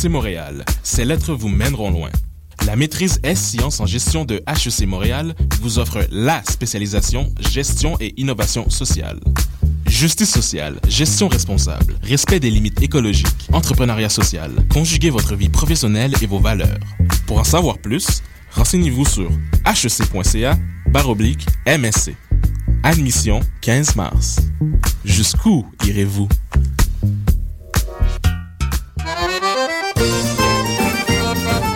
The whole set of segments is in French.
HEC Montréal, ces lettres vous mèneront loin. La maîtrise S-Sciences en gestion de HEC Montréal vous offre la spécialisation gestion et innovation sociale. Justice sociale, gestion responsable, respect des limites écologiques, entrepreneuriat social, conjuguez votre vie professionnelle et vos valeurs. Pour en savoir plus, renseignez-vous sur hec.ca baroblique MSC. Admission 15 mars. Jusqu'où irez-vous?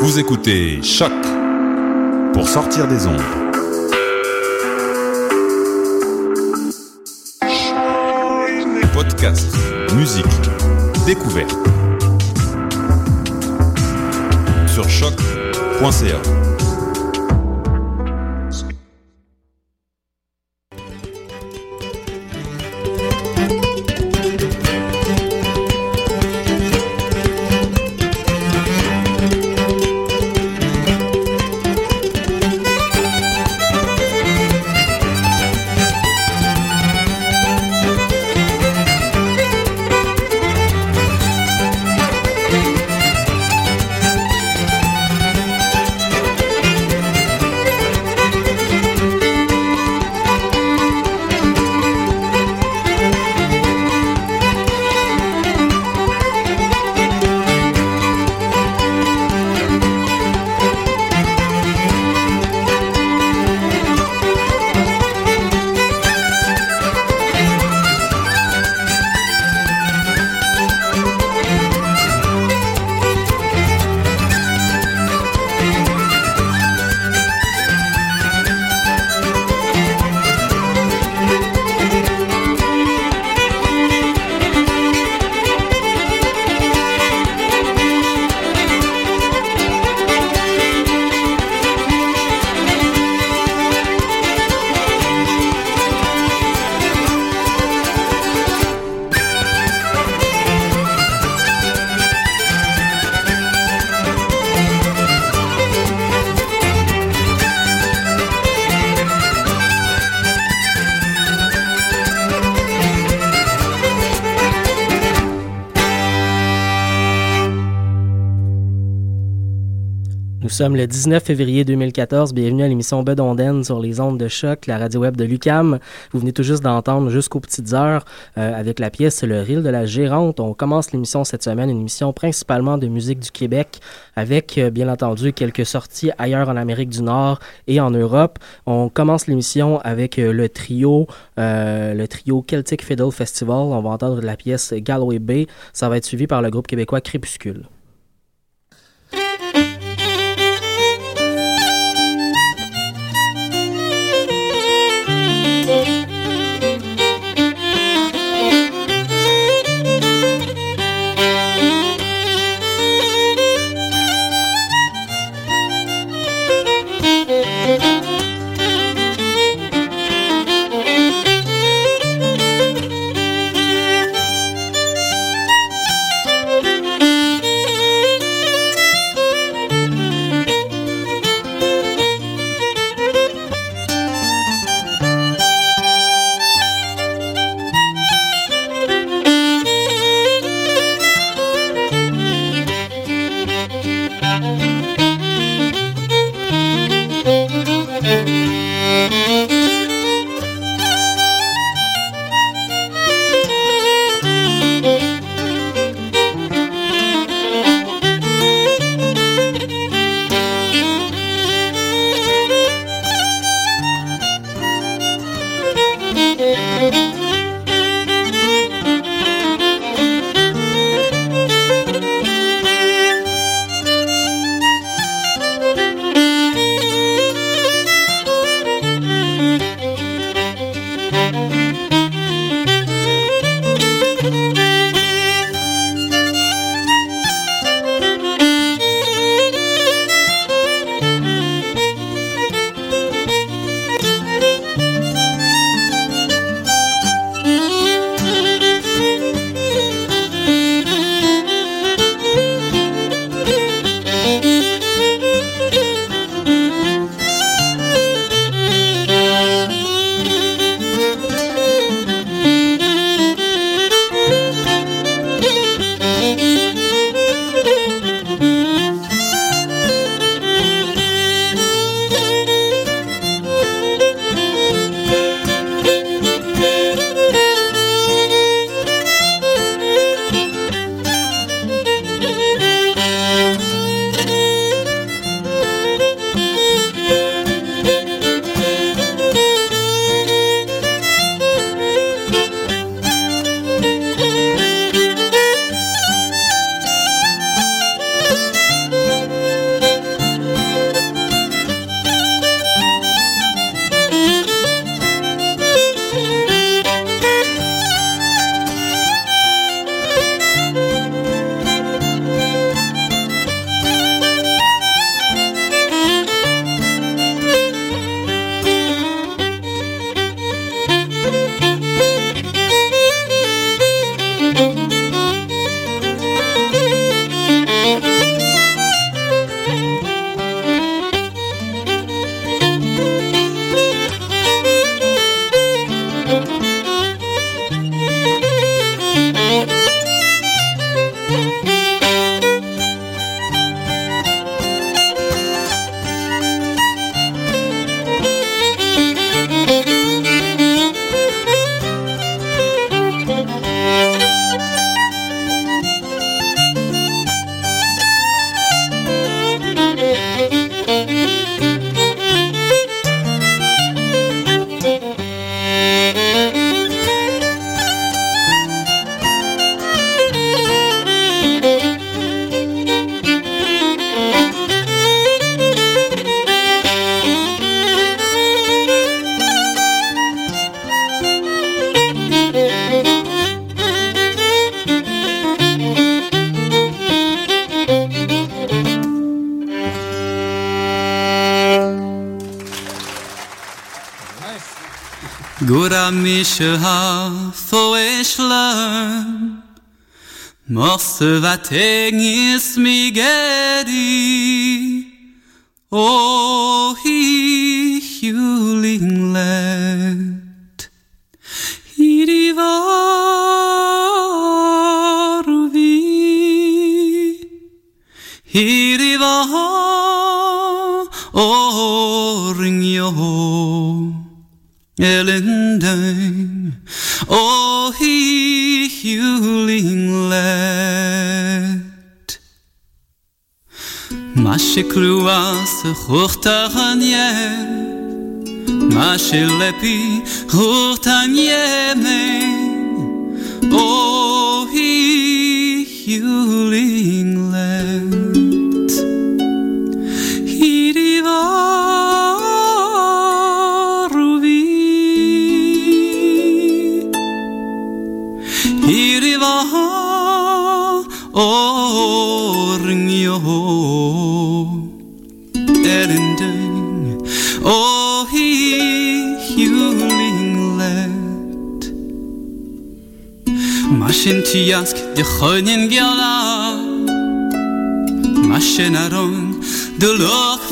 Vous écoutez Choc pour sortir des ondes. Podcast, musique, découverte. Sur choc.ca. sommes le 19 février 2014. Bienvenue à l'émission Bedonden sur les ondes de choc, la radio web de Lucam. Vous venez tout juste d'entendre jusqu'aux petites heures euh, avec la pièce Le Ril de la Gérante. On commence l'émission cette semaine, une émission principalement de musique du Québec avec euh, bien entendu quelques sorties ailleurs en Amérique du Nord et en Europe. On commence l'émission avec euh, le trio, le trio Celtic Fiddle Festival. On va entendre la pièce Galway Bay. Ça va être suivi par le groupe québécois Crépuscule. should have always learned. Most of that thing is me. Elendang, O oh, he healing let. Mashiklua se hurtaranye, Mashilepi hurtanye me, O oh, he healing let. hat Maschen tiask de khoynen gelam Maschen de loch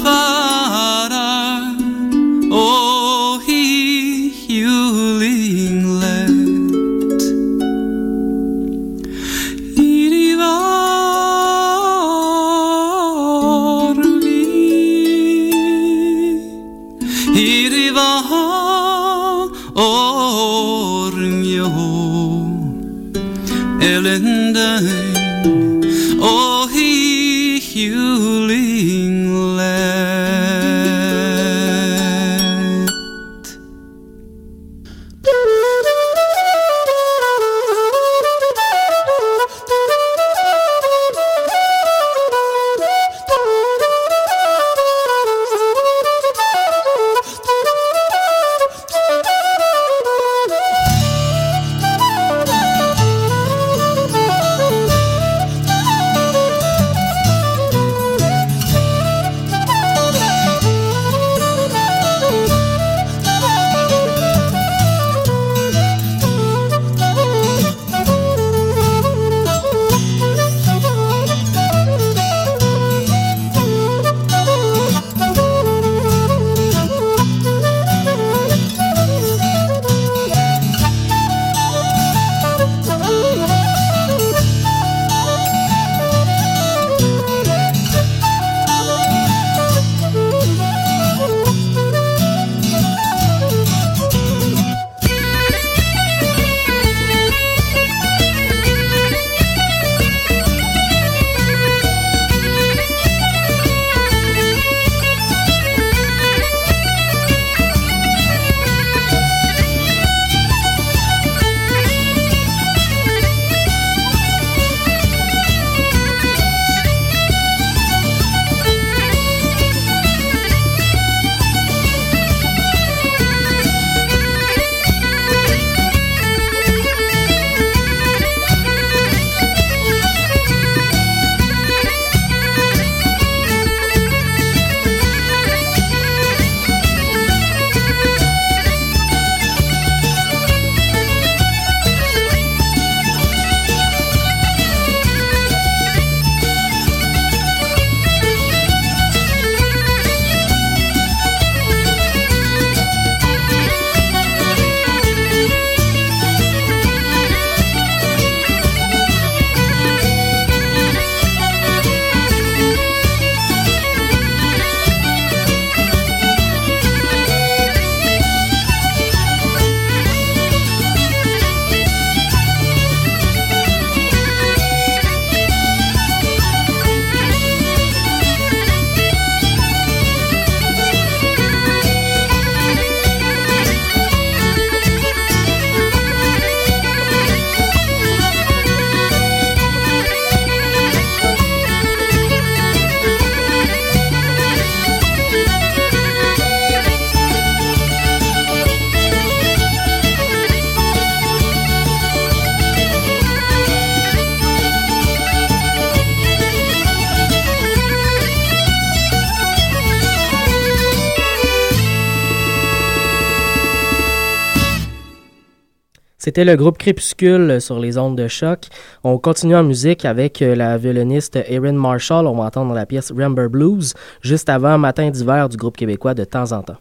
C'était le groupe Crépuscule sur les ondes de choc. On continue en musique avec euh, la violoniste Erin Marshall. On va entendre la pièce Ramber Blues juste avant Matin d'hiver du groupe québécois de temps en temps.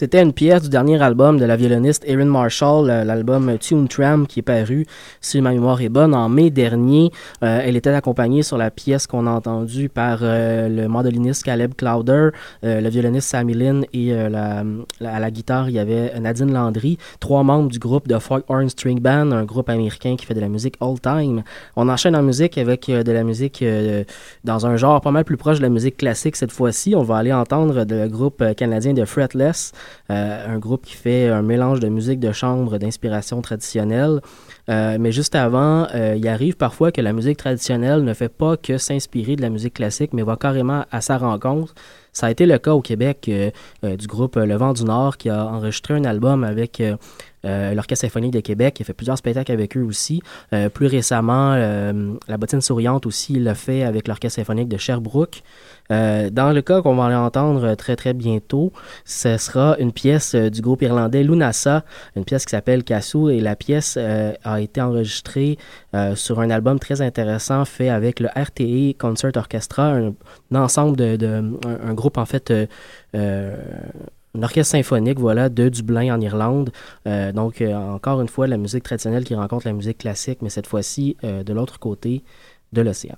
C'était une pièce du dernier album de la violoniste Erin Marshall, euh, l'album Tune Tram, qui est paru, si ma mémoire est bonne, en mai dernier. Euh, elle était accompagnée sur la pièce qu'on a entendue par euh, le mandoliniste Caleb Clowder, le violoniste Sammy Lynn et à la guitare, il y avait Nadine Landry, trois membres du groupe de Folk Horn String Band, un groupe américain qui fait de la musique old-time. On enchaîne en musique avec de la musique dans un genre pas mal plus proche de la musique classique cette fois-ci. On va aller entendre le groupe canadien de Fretless. Euh, un groupe qui fait un mélange de musique de chambre d'inspiration traditionnelle. Euh, mais juste avant, euh, il arrive parfois que la musique traditionnelle ne fait pas que s'inspirer de la musique classique, mais va carrément à sa rencontre. Ça a été le cas au Québec du groupe Le Vent du Nord qui a enregistré un album avec l'Orchestre symphonique de Québec, qui a fait plusieurs spectacles avec eux aussi. plus récemment, La bottine souriante aussi l'a fait avec l'Orchestre symphonique de Sherbrooke. Euh, dans le cas qu'on va aller entendre très très bientôt, ce sera une pièce euh, du groupe irlandais Lunasa, une pièce qui s'appelle Cassou et la pièce euh, a été enregistrée sur un album très intéressant fait avec le RTE Concert Orchestra, un, ensemble de, un, groupe en fait un orchestre symphonique, voilà, de Dublin en Irlande. donc, encore une fois, la musique traditionnelle qui rencontre la musique classique, mais cette fois-ci de l'autre côté de l'océan.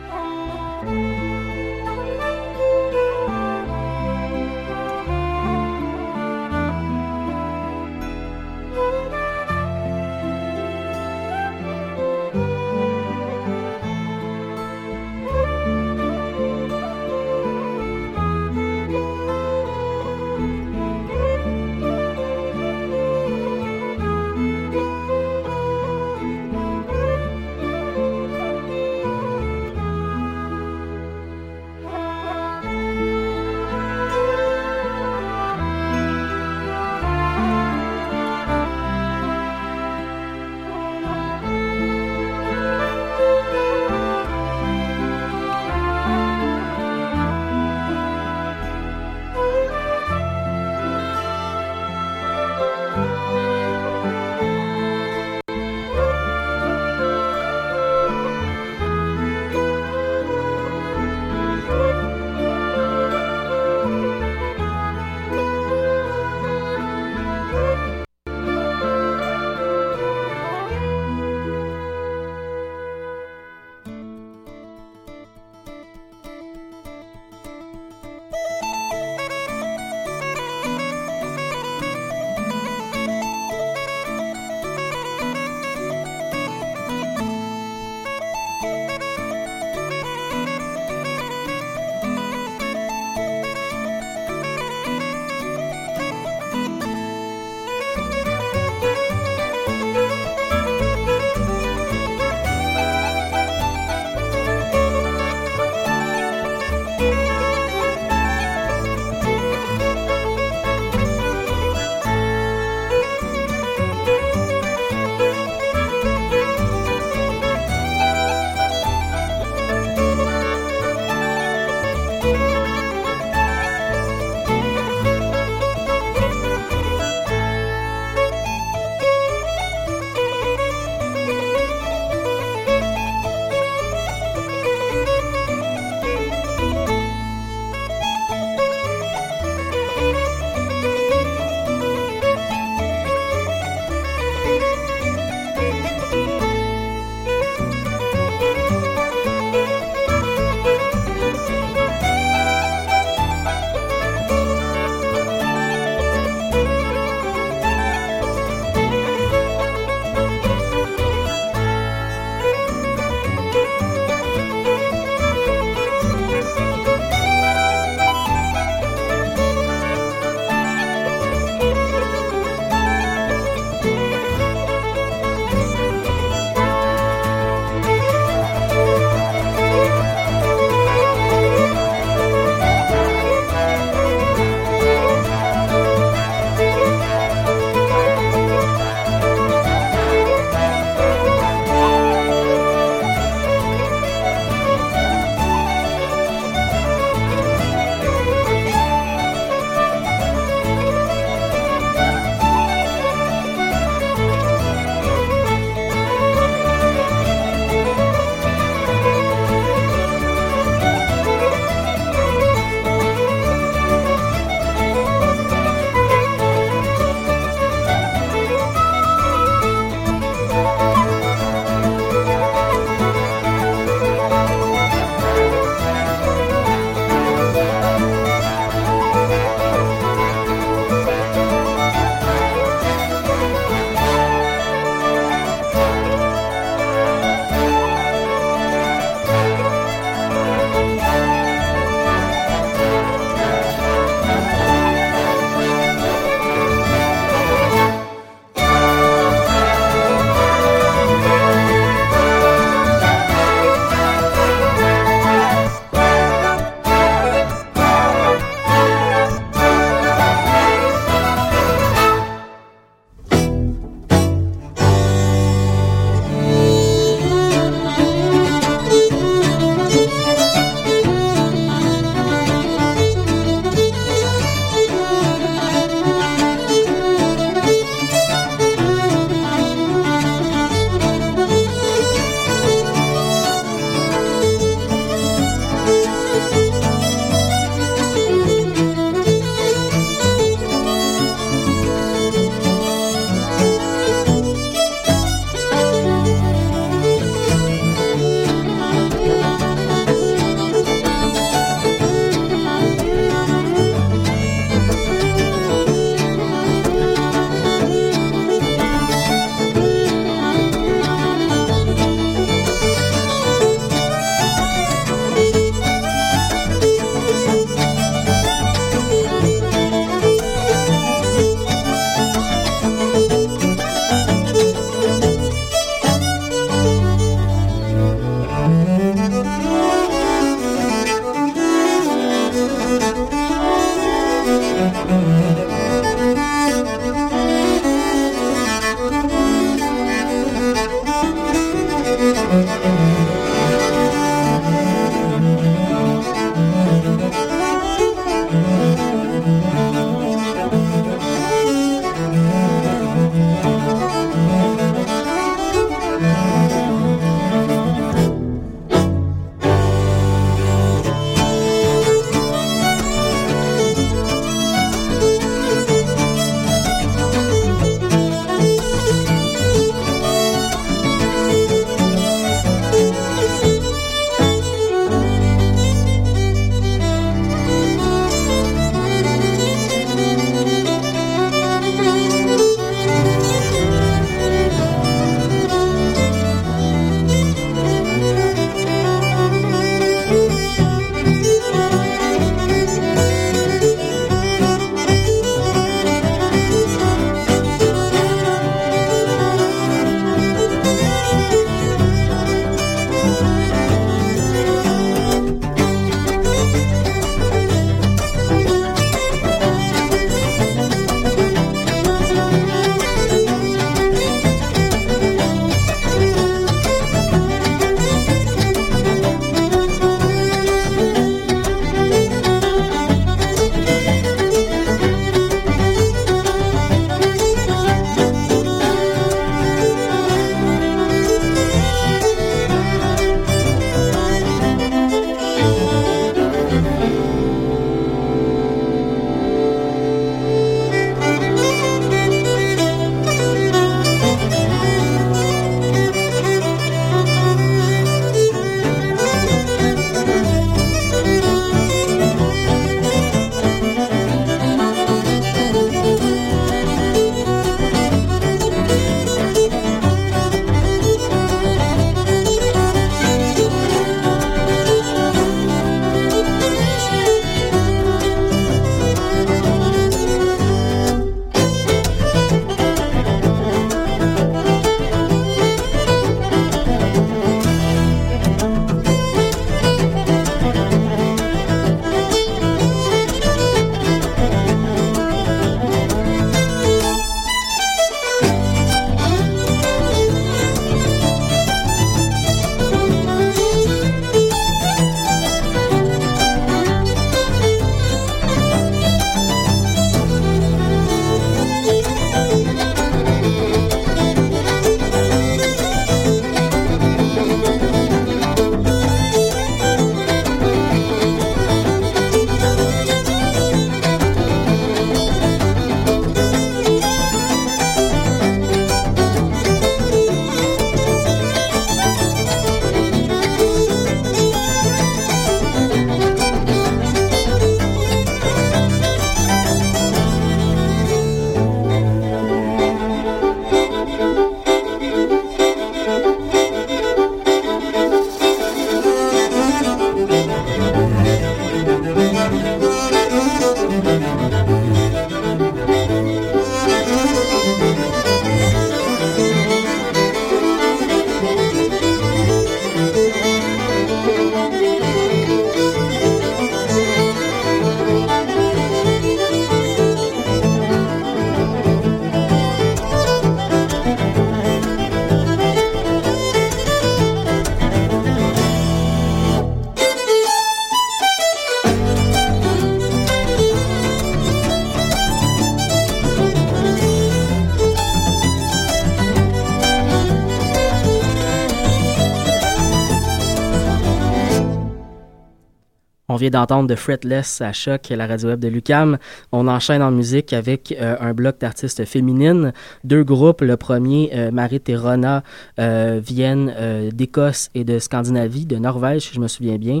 D'entendre de Fretless à Choc, la radio web de Lucam. On enchaîne en musique avec euh, un bloc d'artistes féminines. Deux groupes. Le premier, euh, Marit et Rona, euh, viennent euh, d'Écosse et de Scandinavie, de Norvège, si je me souviens bien.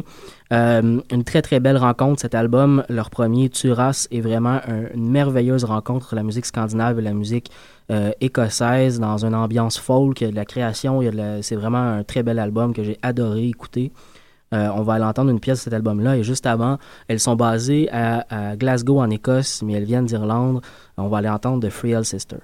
Une très très belle rencontre cet album. Leur premier, Turas, est vraiment un- une merveilleuse rencontre la musique scandinave et la musique écossaise dans une ambiance folk. De la création, c'est vraiment un très bel album que j'ai adoré écouter. Euh, on va aller entendre une pièce de cet album-là. Et juste avant, elles sont basées à, à Glasgow en Écosse, mais elles viennent d'Irlande. On va aller entendre The Free Sister.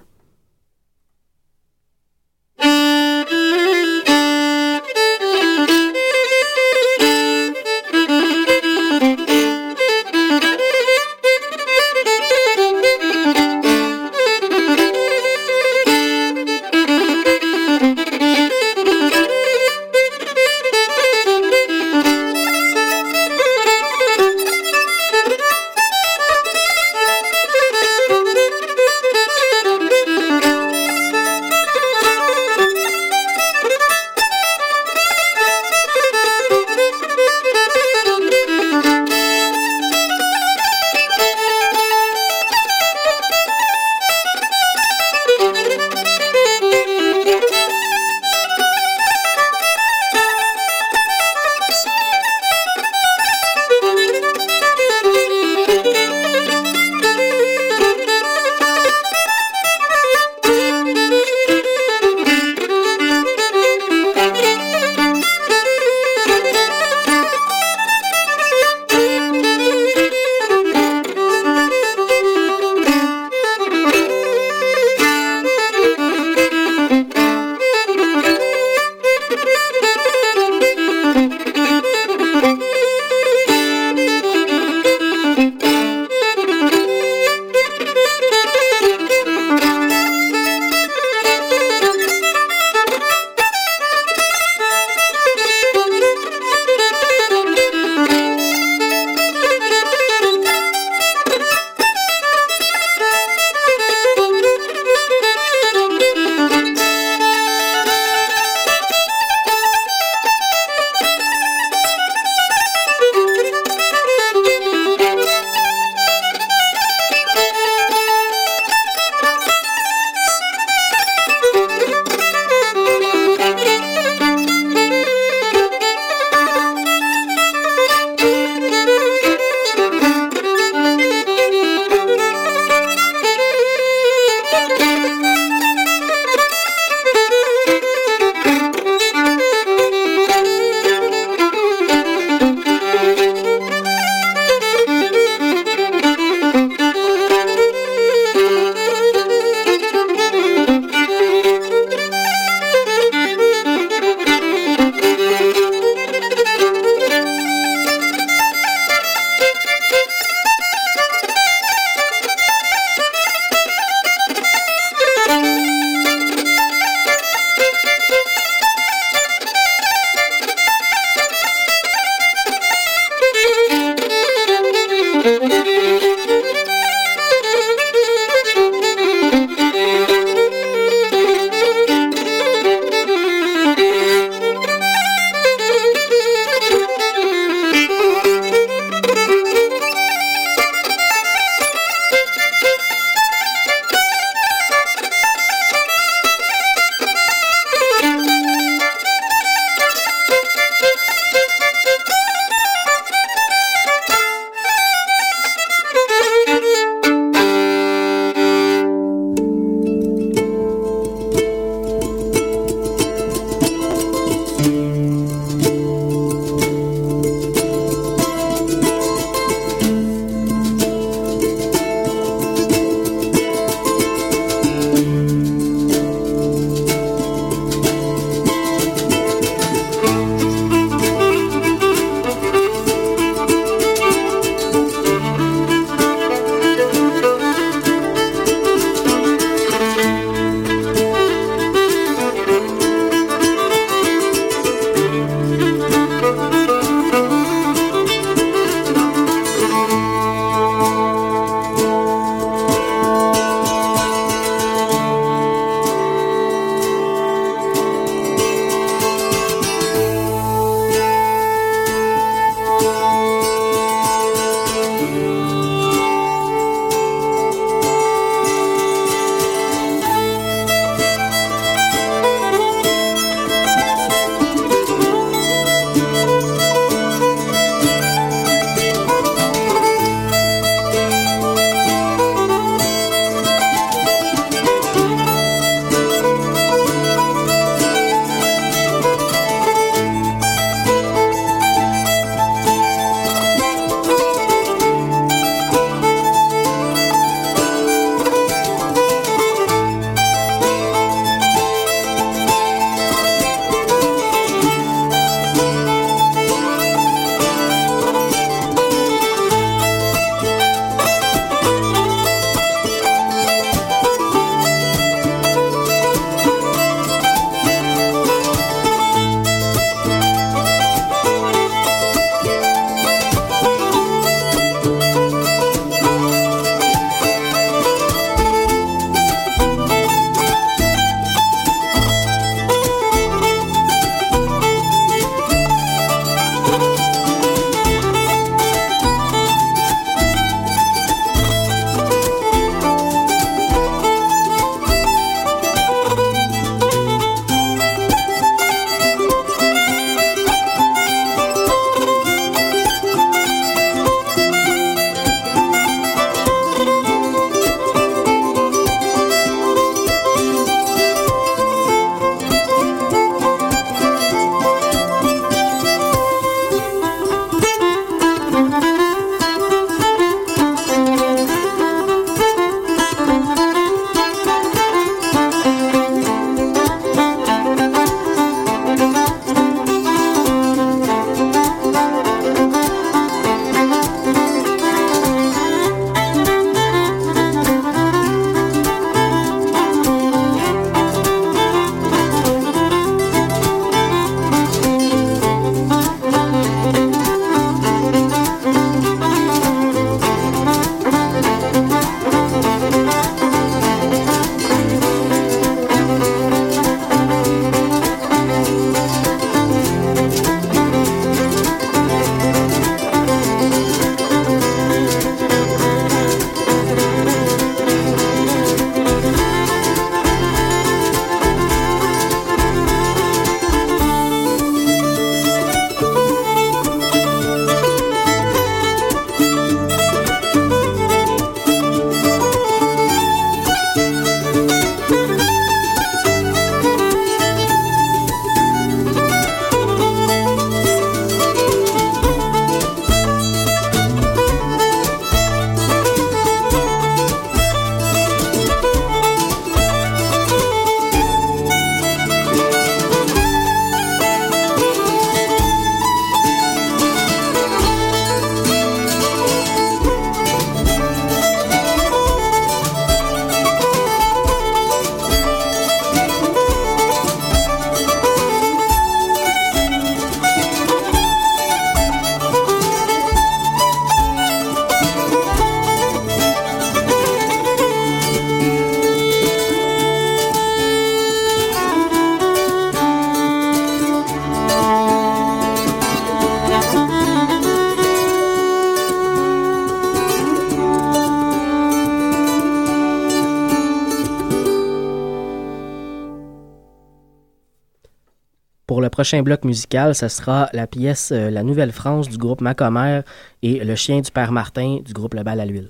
Prochain bloc musical, ce sera la pièce La Nouvelle France du groupe Macomère et Le chien du père Martin du groupe Le Bal à l'huile.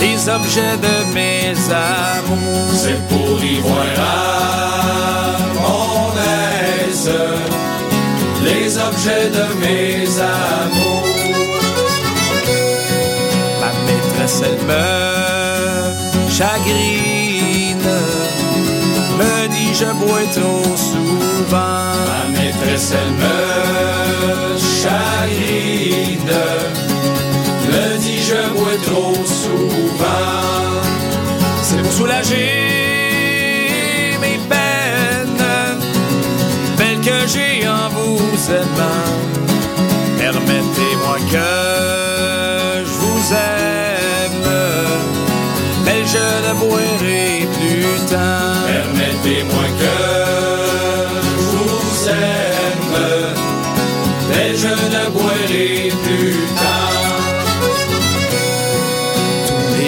Les objets de mes amours. C'est pour y voir à mon aise les objets de mes amours. Ma maîtresse, elle meurt chagrine me dit je bois trop souvent. Ma maîtresse elle me chagrine me dit je bois trop souvent. C'est pour soulager mes peines, belles que j'ai en vous aimant. Permettez-moi que je vous aime je ne boirai plus tard. Permettez-moi que je vous aime, mais je ne boirai plus tard.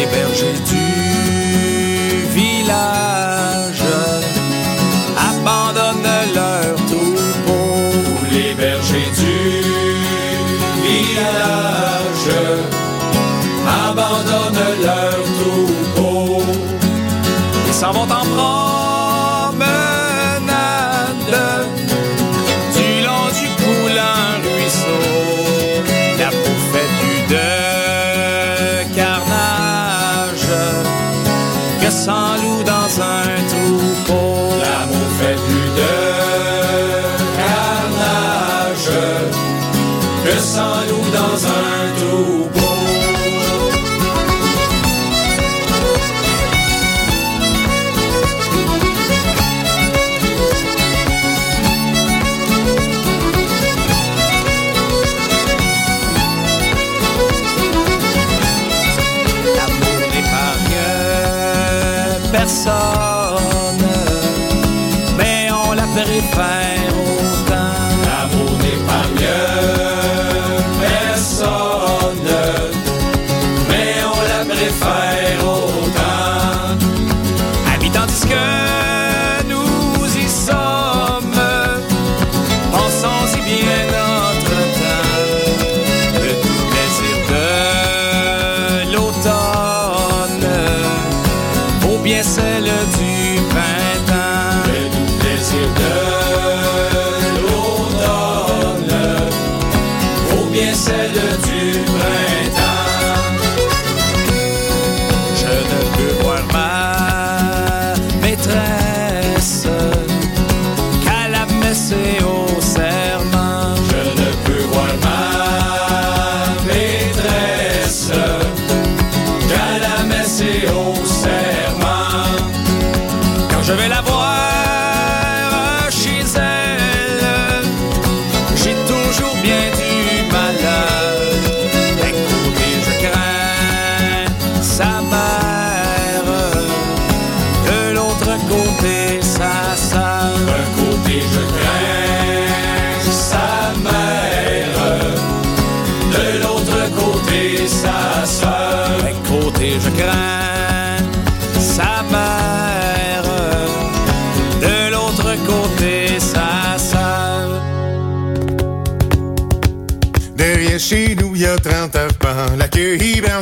Les bergers du village abandonnent leur troupeau. Les bergers du village abandonnent leur s'en vont en promenade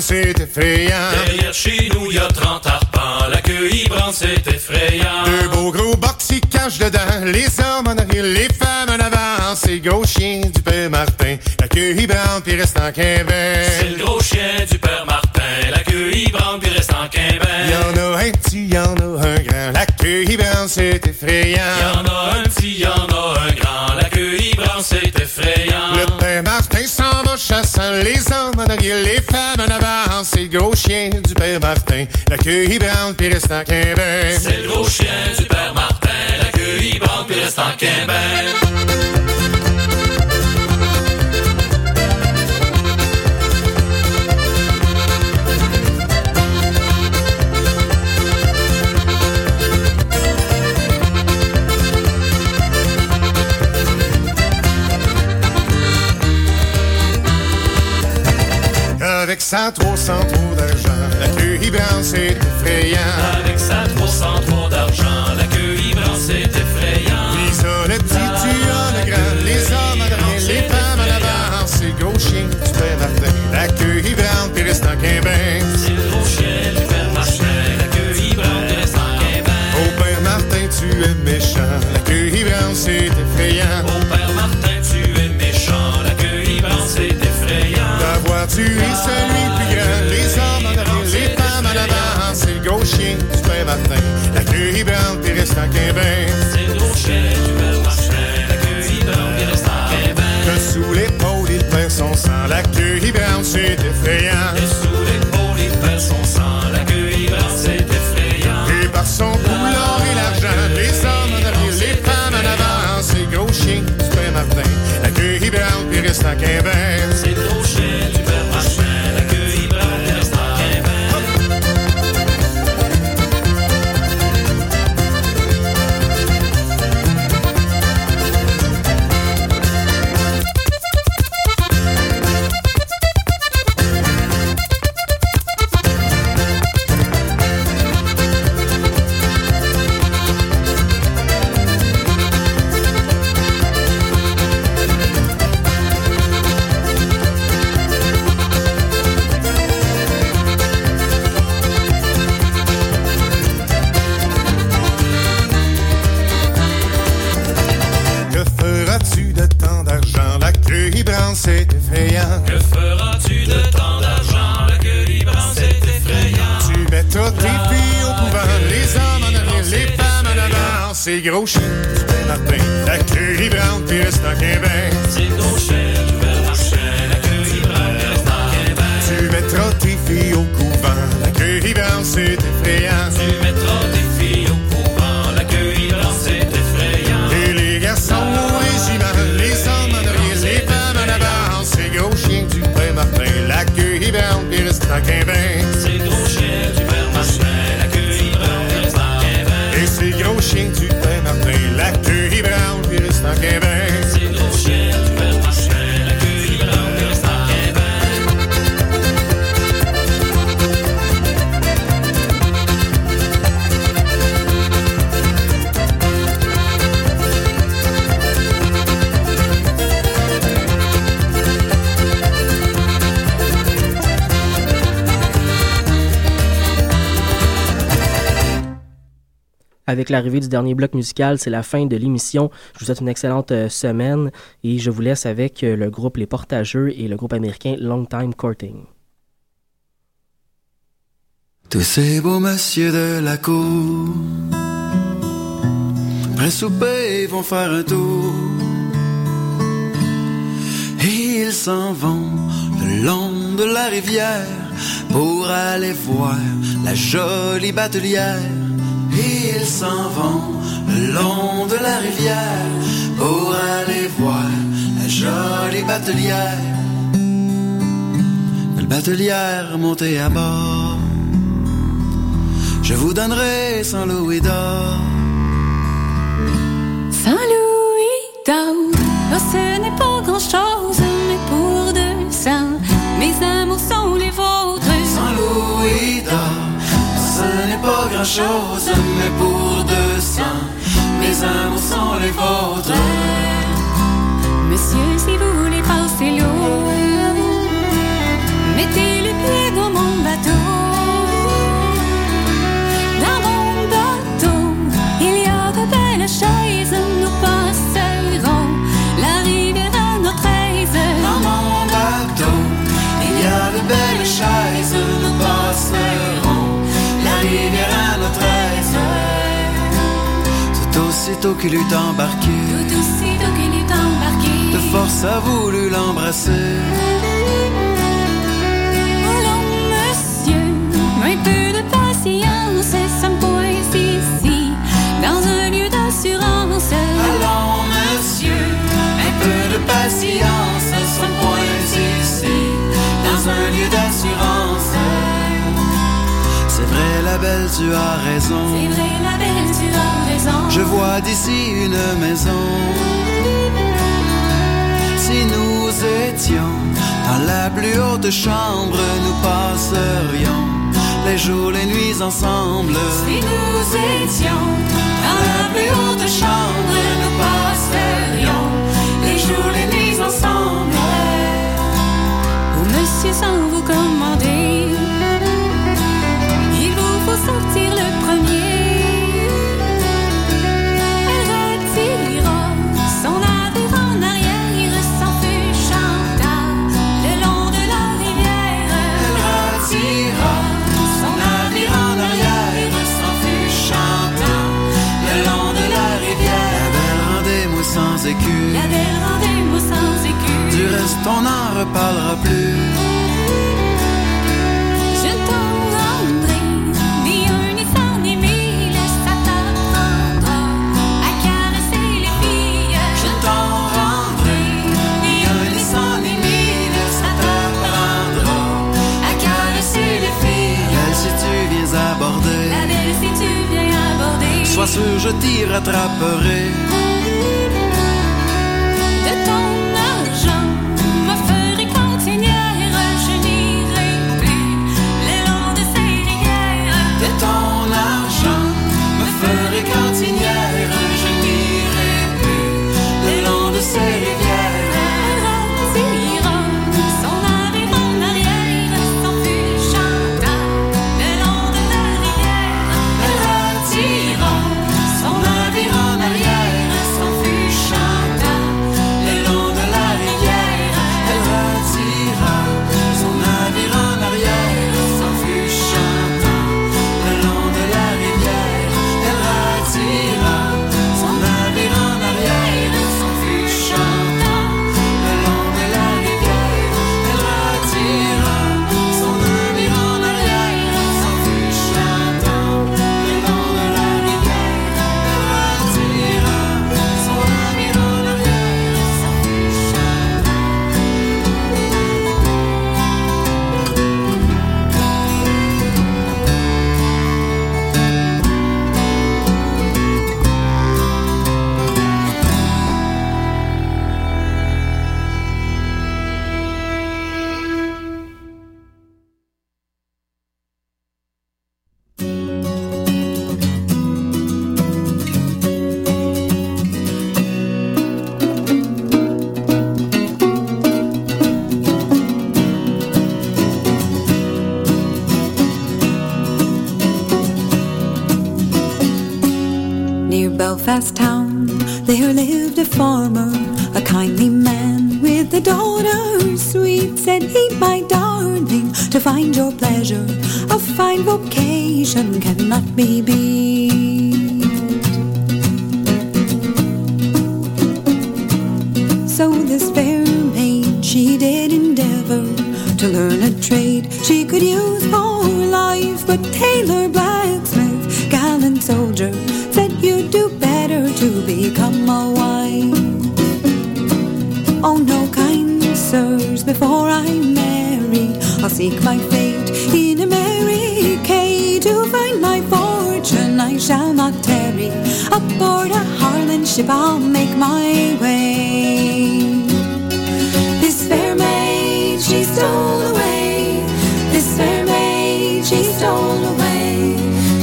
c'est effrayant. Derrière chez nous, y a 30 arpents, la queue hiberne, c'est effrayant. Deux beaux gros box qui cachent dedans, les hommes en arrière, les femmes en avant. C'est le gros chien du père Martin, la queue hiberne, puis reste en quinvaine. C'est le gros chien du père Martin, la queue hiberne, puis reste en quinvaine. Y en a un petit, y en a un grand, la queue hiberne, c'est effrayant. Y en a un petit, y en a un grand, la queue c'est effrayant. Le père Martin s'en va chassant, les hommes en arrière, les femmes en avant. C'est le gros chien du père Martin, la queue hiberne, puis reste en. C'est le gros chien du père Martin, la queue puis reste en. Avec trop sans trop d'argent, la queue hiberne, c'est effrayant. D'avoir tué celui plus grand, les hommes en arrière, les femmes en avant. C'est le gros chien du père Martin, la queue hiberne, puis reste en quinvaine. C'est le gros chien du père Martin, la queue hiberne, puis reste en quinvaine. Que sous l'épaule il perd son sang, la queue hiberne, c'est effrayant. Et sous l'épaule, il perd son sang, la queue hiberne, c'est effrayant. Et par son boulard et l'argent, les hommes en arrière, les femmes en avant. C'est le gros chien du père Martin, la queue hiberne, puis reste en quinvaine. C'est Avec l'arrivée du dernier bloc musical, c'est la fin de l'émission. Je vous souhaite une excellente euh, semaine et je vous laisse avec euh, le groupe Les Portageux et le groupe américain Long Time Courting. Tous ces beaux messieurs de la cour, après souper, vont faire un tour. Ils s'en vont le long de la rivière pour aller voir la jolie batelière. Et ils s'en vont le long de la rivière pour aller voir la jolie batelière. Belle batelière montée à bord. Je vous donnerai 100 louis d'or. Saint-Louis d'or, oh, ce n'est pas grand-chose, mais pour deux cents, mes amours sont les vôtres. 100 louis d'or, ce n'est pas grand chose, mais pour deux saints, mes amours sont les vôtres. Monsieur, si vous voulez passer l'eau, mettez le pied dans mon bateau. Dans mon bateau, il y a de belles choses, nous passerons la rivière à notre aise. Dans mon bateau, il y a de belles choses. Aussitôt qu'il eut embarqué, Tout aussitôt qu'il est embarqué. de force a voulu l'embrasser. Allons, monsieur, un peu de patience, ça me ici, dans un lieu d'assurance. Allons, monsieur, un peu de patience, ça me ici, dans un lieu d'assurance. C'est vrai, la belle, tu as raison. C'est vrai, la belle, tu as raison. Je vois d'ici une maison. Si nous étions dans la plus haute chambre, nous passerions les jours, les nuits ensemble. Si nous étions dans la plus haute chambre, nous passerions les jours, les nuits ensemble. Oh, monsieur, sans vous commander, On n'en reparlera plus. Je t'en rendrai ni un ni cent ni mille, ça t'apprendra à caresser les filles. Je t'en rendrai ni un ni cent ni mille, ça t'apprendra à caresser les filles. Belle, si tu viens aborder, La belle si tu viens aborder sois sûr, je t'y rattraperai. Ship. I'll make my way. This fair maid, she stole away. This fair maid, she stole away.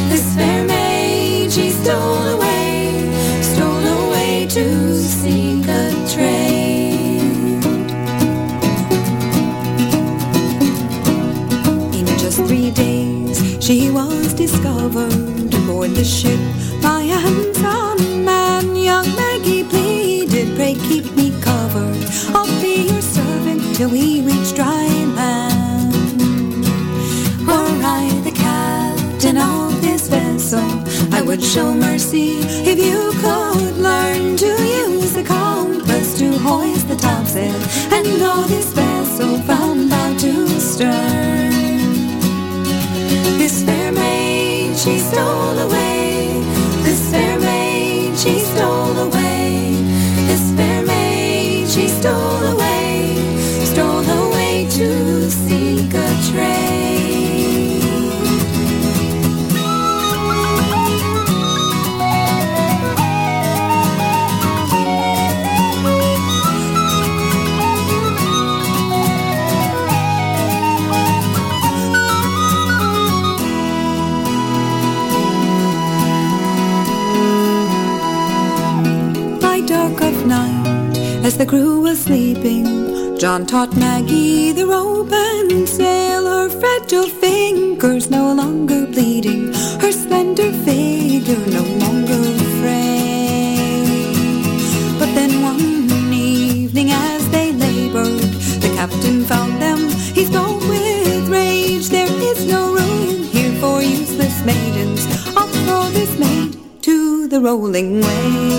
This fair maid, she stole away. Stole away to seek a trade. In just three days, she was discovered aboard the ship would show mercy if you could learn to use the compass to hoist the topsail and know this vessel from bow to stern. This fair maid she stole away. This fair maid she stole away. This fair maid she stole away. Stole away to seek a trade. John taught Maggie the rope and sail. Her fragile fingers no longer bleeding, her slender figure no longer frail. But then one evening, as they labored, the captain found them. He spoke with rage. There is no room here for useless maidens. Throw this maid to the rolling waves.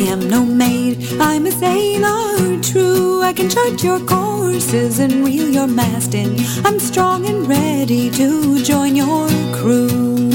I am no maid, I'm a sailor true. I can chart your courses and reel your mast in. I'm strong and ready to join your crew.